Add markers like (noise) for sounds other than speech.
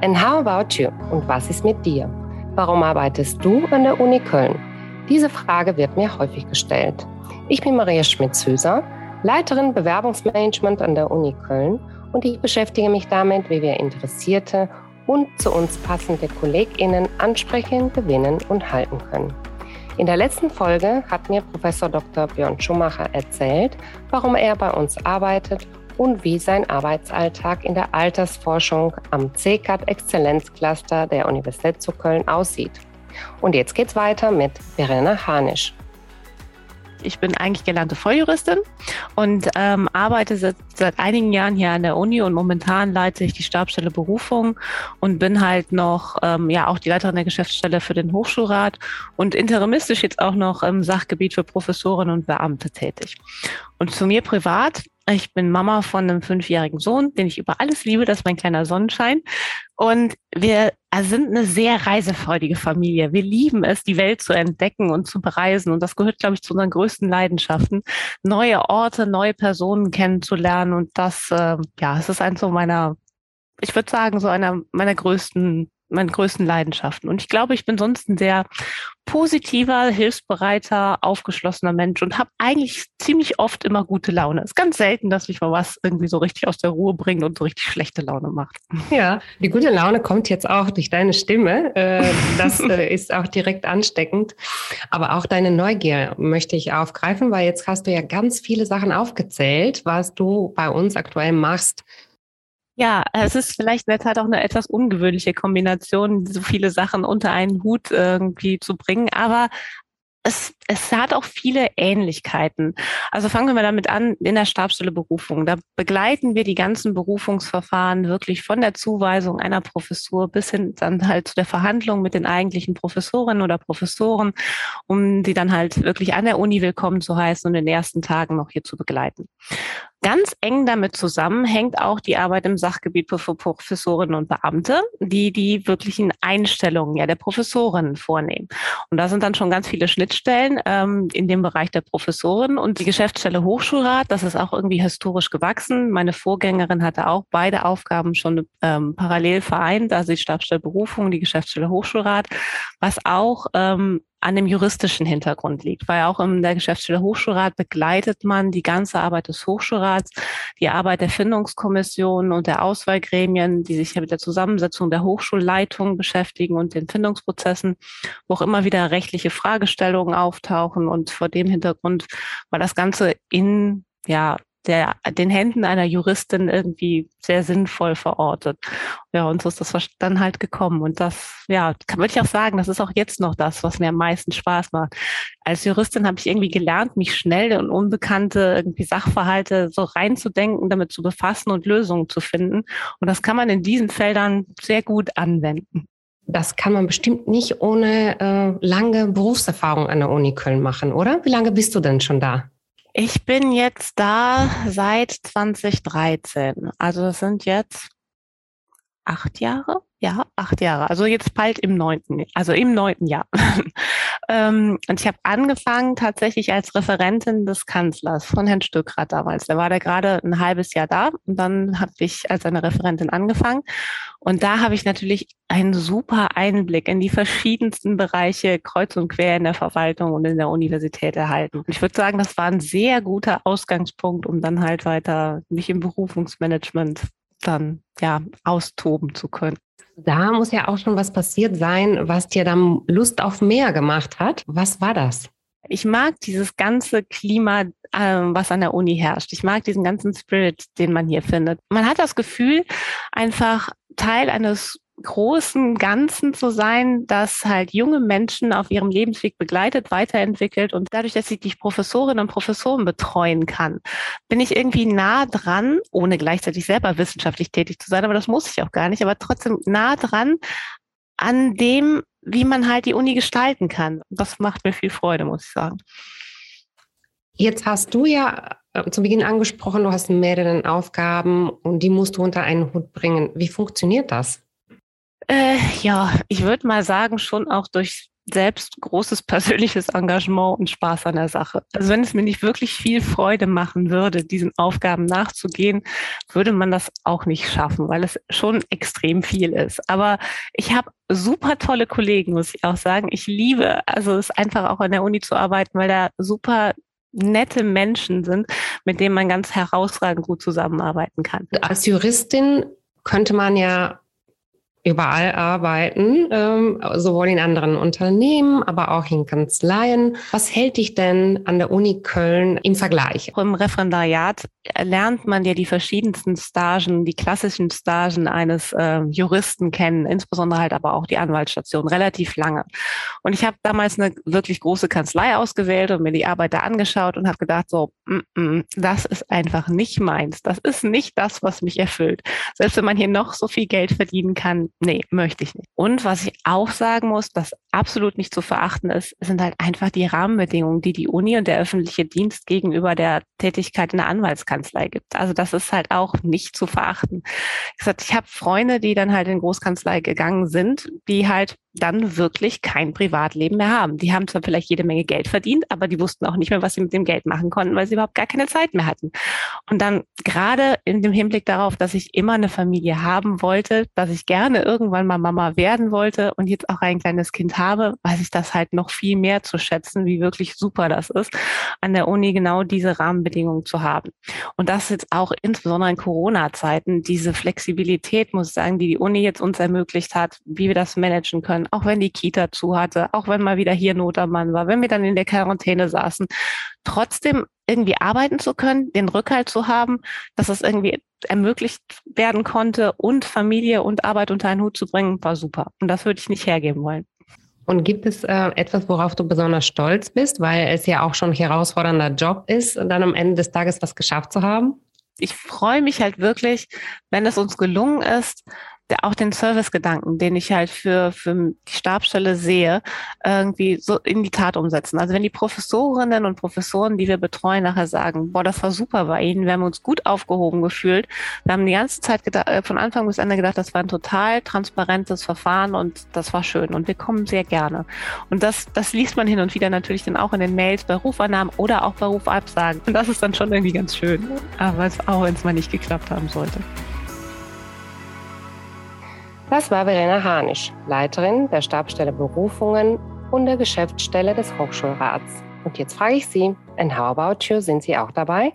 And how about you? Und was ist mit dir? Warum arbeitest du an der Uni Köln? Diese Frage wird mir häufig gestellt. Ich bin Maria Schmitz-Hüser, Leiterin Bewerbungsmanagement an der Uni Köln und ich beschäftige mich damit, wie wir interessierte und zu uns passende KollegInnen ansprechen, gewinnen und halten können. In der letzten Folge hat mir Professor Dr. Björn Schumacher erzählt, warum er bei uns arbeitet und wie sein Arbeitsalltag in der Altersforschung am CCAT Exzellenzcluster der Universität zu Köln aussieht. Und jetzt geht's weiter mit Verena Hanisch. Ich bin eigentlich gelernte Volljuristin und ähm, arbeite seit, seit einigen Jahren hier an der Uni und momentan leite ich die Stabstelle Berufung und bin halt noch ähm, ja auch die Leiterin der Geschäftsstelle für den Hochschulrat und interimistisch jetzt auch noch im Sachgebiet für Professoren und Beamte tätig. Und zu mir privat ich bin Mama von einem fünfjährigen Sohn, den ich über alles liebe. Das ist mein kleiner Sonnenschein. Und wir sind eine sehr reisefreudige Familie. Wir lieben es, die Welt zu entdecken und zu bereisen. Und das gehört, glaube ich, zu unseren größten Leidenschaften, neue Orte, neue Personen kennenzulernen. Und das, äh, ja, es ist eins so meiner, ich würde sagen, so einer meiner größten meinen größten Leidenschaften. Und ich glaube, ich bin sonst ein sehr positiver, hilfsbereiter, aufgeschlossener Mensch und habe eigentlich ziemlich oft immer gute Laune. Es ist ganz selten, dass mich mal was irgendwie so richtig aus der Ruhe bringt und so richtig schlechte Laune macht. Ja, die gute Laune kommt jetzt auch durch deine Stimme. Äh, das (laughs) äh, ist auch direkt ansteckend. Aber auch deine Neugier möchte ich aufgreifen, weil jetzt hast du ja ganz viele Sachen aufgezählt, was du bei uns aktuell machst. Ja, es ist vielleicht in der Tat auch eine etwas ungewöhnliche Kombination, so viele Sachen unter einen Hut irgendwie zu bringen. Aber es, es hat auch viele Ähnlichkeiten. Also fangen wir damit an, in der Stabstelle Berufung. Da begleiten wir die ganzen Berufungsverfahren wirklich von der Zuweisung einer Professur bis hin dann halt zu der Verhandlung mit den eigentlichen Professorinnen oder Professoren, um die dann halt wirklich an der Uni willkommen zu heißen und in den ersten Tagen noch hier zu begleiten. Ganz eng damit zusammen hängt auch die Arbeit im Sachgebiet für Professorinnen und Beamte, die die wirklichen Einstellungen ja der Professorinnen vornehmen. Und da sind dann schon ganz viele Schnittstellen ähm, in dem Bereich der Professoren und die Geschäftsstelle Hochschulrat. Das ist auch irgendwie historisch gewachsen. Meine Vorgängerin hatte auch beide Aufgaben schon ähm, parallel vereint, also die Stabsstelle Berufung, die Geschäftsstelle Hochschulrat, was auch ähm, an dem juristischen Hintergrund liegt, weil auch in der Geschäftsstelle Hochschulrat begleitet man die ganze Arbeit des Hochschulrats, die Arbeit der Findungskommission und der Auswahlgremien, die sich ja mit der Zusammensetzung der Hochschulleitung beschäftigen und den Findungsprozessen, wo auch immer wieder rechtliche Fragestellungen auftauchen. Und vor dem Hintergrund war das Ganze in ja, der, den Händen einer Juristin irgendwie sehr sinnvoll verortet. Ja, und so ist das dann halt gekommen. Und das, ja, kann würde ich auch sagen, das ist auch jetzt noch das, was mir am meisten Spaß macht. Als Juristin habe ich irgendwie gelernt, mich schnell in unbekannte irgendwie Sachverhalte so reinzudenken, damit zu befassen und Lösungen zu finden. Und das kann man in diesen Feldern sehr gut anwenden. Das kann man bestimmt nicht ohne äh, lange Berufserfahrung an der Uni Köln machen, oder? Wie lange bist du denn schon da? Ich bin jetzt da seit 2013. Also das sind jetzt acht Jahre. Ja, acht Jahre. Also jetzt bald im neunten, also im neunten Jahr. (laughs) ähm, und ich habe angefangen tatsächlich als Referentin des Kanzlers von Herrn Stückrath damals. Da war der gerade ein halbes Jahr da und dann habe ich als eine Referentin angefangen. Und da habe ich natürlich einen super Einblick in die verschiedensten Bereiche kreuz und quer in der Verwaltung und in der Universität erhalten. Und ich würde sagen, das war ein sehr guter Ausgangspunkt, um dann halt weiter mich im Berufungsmanagement dann ja austoben zu können. Da muss ja auch schon was passiert sein, was dir dann Lust auf mehr gemacht hat. Was war das? Ich mag dieses ganze Klima, äh, was an der Uni herrscht. Ich mag diesen ganzen Spirit, den man hier findet. Man hat das Gefühl, einfach Teil eines großen Ganzen zu sein, das halt junge Menschen auf ihrem Lebensweg begleitet, weiterentwickelt und dadurch, dass ich die Professorinnen und Professoren betreuen kann, bin ich irgendwie nah dran, ohne gleichzeitig selber wissenschaftlich tätig zu sein, aber das muss ich auch gar nicht, aber trotzdem nah dran an dem, wie man halt die Uni gestalten kann. Das macht mir viel Freude, muss ich sagen. Jetzt hast du ja äh, zu Beginn angesprochen, du hast mehrere Aufgaben und die musst du unter einen Hut bringen. Wie funktioniert das? Äh, ja, ich würde mal sagen, schon auch durch selbst großes (laughs) persönliches Engagement und Spaß an der Sache. Also wenn es mir nicht wirklich viel Freude machen würde, diesen Aufgaben nachzugehen, würde man das auch nicht schaffen, weil es schon extrem viel ist. Aber ich habe super tolle Kollegen, muss ich auch sagen. Ich liebe, also es einfach auch an der Uni zu arbeiten, weil da super nette Menschen sind, mit denen man ganz herausragend gut zusammenarbeiten kann. Als Juristin könnte man ja überall arbeiten, ähm, sowohl in anderen Unternehmen, aber auch in Kanzleien. Was hält dich denn an der Uni Köln im Vergleich? Im Referendariat lernt man ja die verschiedensten Stagen, die klassischen Stagen eines äh, Juristen kennen, insbesondere halt aber auch die Anwaltsstation, relativ lange. Und ich habe damals eine wirklich große Kanzlei ausgewählt und mir die Arbeit da angeschaut und habe gedacht, so, mm -mm, das ist einfach nicht meins. Das ist nicht das, was mich erfüllt. Selbst wenn man hier noch so viel Geld verdienen kann, nee, möchte ich nicht. Und was ich auch sagen muss, das absolut nicht zu verachten ist, sind halt einfach die Rahmenbedingungen, die die Uni und der öffentliche Dienst gegenüber der Tätigkeit in der Anwaltskanzlei gibt. Also das ist halt auch nicht zu verachten. Ich, ich habe Freunde, die dann halt in Großkanzlei gegangen sind, die halt dann wirklich kein Privatleben mehr haben. Die haben zwar vielleicht jede Menge Geld verdient, aber die wussten auch nicht mehr, was sie mit dem Geld machen konnten, weil sie überhaupt gar keine Zeit mehr hatten. Und dann gerade in dem Hinblick darauf, dass ich immer eine Familie haben wollte, dass ich gerne irgendwann mal Mama werden wollte und jetzt auch ein kleines Kind habe, weiß ich das halt noch viel mehr zu schätzen, wie wirklich super das ist, an der Uni genau diese Rahmenbedingungen zu haben. Und das jetzt auch insbesondere in Corona-Zeiten, diese Flexibilität, muss ich sagen, die die Uni jetzt uns ermöglicht hat, wie wir das managen können auch wenn die Kita zu hatte, auch wenn mal wieder hier Not war, wenn wir dann in der Quarantäne saßen, trotzdem irgendwie arbeiten zu können, den Rückhalt zu haben, dass das irgendwie ermöglicht werden konnte und Familie und Arbeit unter einen Hut zu bringen, war super. Und das würde ich nicht hergeben wollen. Und gibt es äh, etwas, worauf du besonders stolz bist, weil es ja auch schon ein herausfordernder Job ist, dann am Ende des Tages was geschafft zu haben? Ich freue mich halt wirklich, wenn es uns gelungen ist, auch den Servicegedanken, den ich halt für, für die Stabstelle sehe, irgendwie so in die Tat umsetzen. Also wenn die Professorinnen und Professoren, die wir betreuen, nachher sagen, boah, das war super bei Ihnen, wir haben uns gut aufgehoben gefühlt, wir haben die ganze Zeit gedacht, äh, von Anfang bis Ende gedacht, das war ein total transparentes Verfahren und das war schön und wir kommen sehr gerne. Und das, das liest man hin und wieder natürlich dann auch in den Mails bei Rufannahmen oder auch bei Rufabsagen. Und das ist dann schon irgendwie ganz schön, aber auch wenn es mal nicht geklappt haben sollte. Das war Verena Hanisch, Leiterin der Stabsstelle Berufungen und der Geschäftsstelle des Hochschulrats. Und jetzt frage ich Sie, and how about you, sind Sie auch dabei?